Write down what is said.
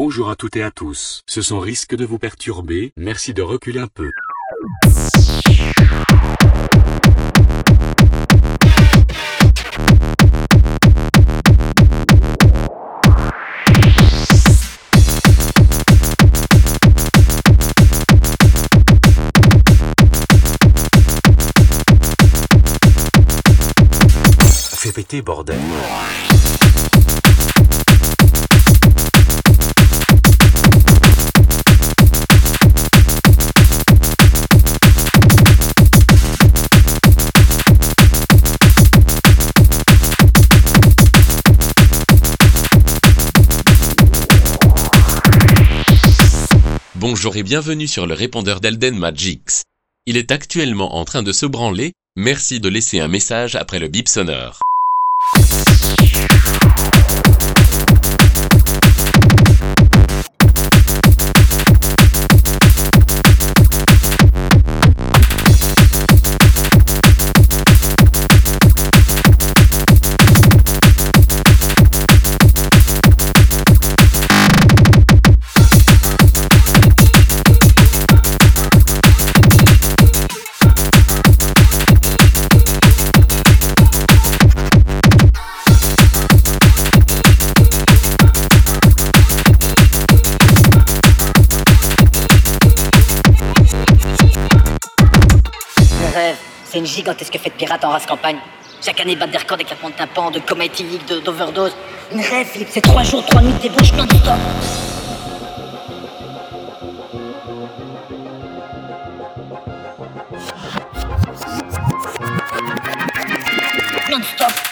Bonjour à toutes et à tous. Ce son risque de vous perturber, merci de reculer un peu. Fais péter, bordel. Bonjour et bienvenue sur le répondeur d'Elden Magix. Il est actuellement en train de se branler, merci de laisser un message après le bip sonore. C'est une gigantesque fête pirate en race campagne. Chaque année, battre des records d'éclatement de tympan, de League, de- d'overdose. Une rêve, Philippe, c'est trois jours, trois nuits de débauche non-stop. Non-stop.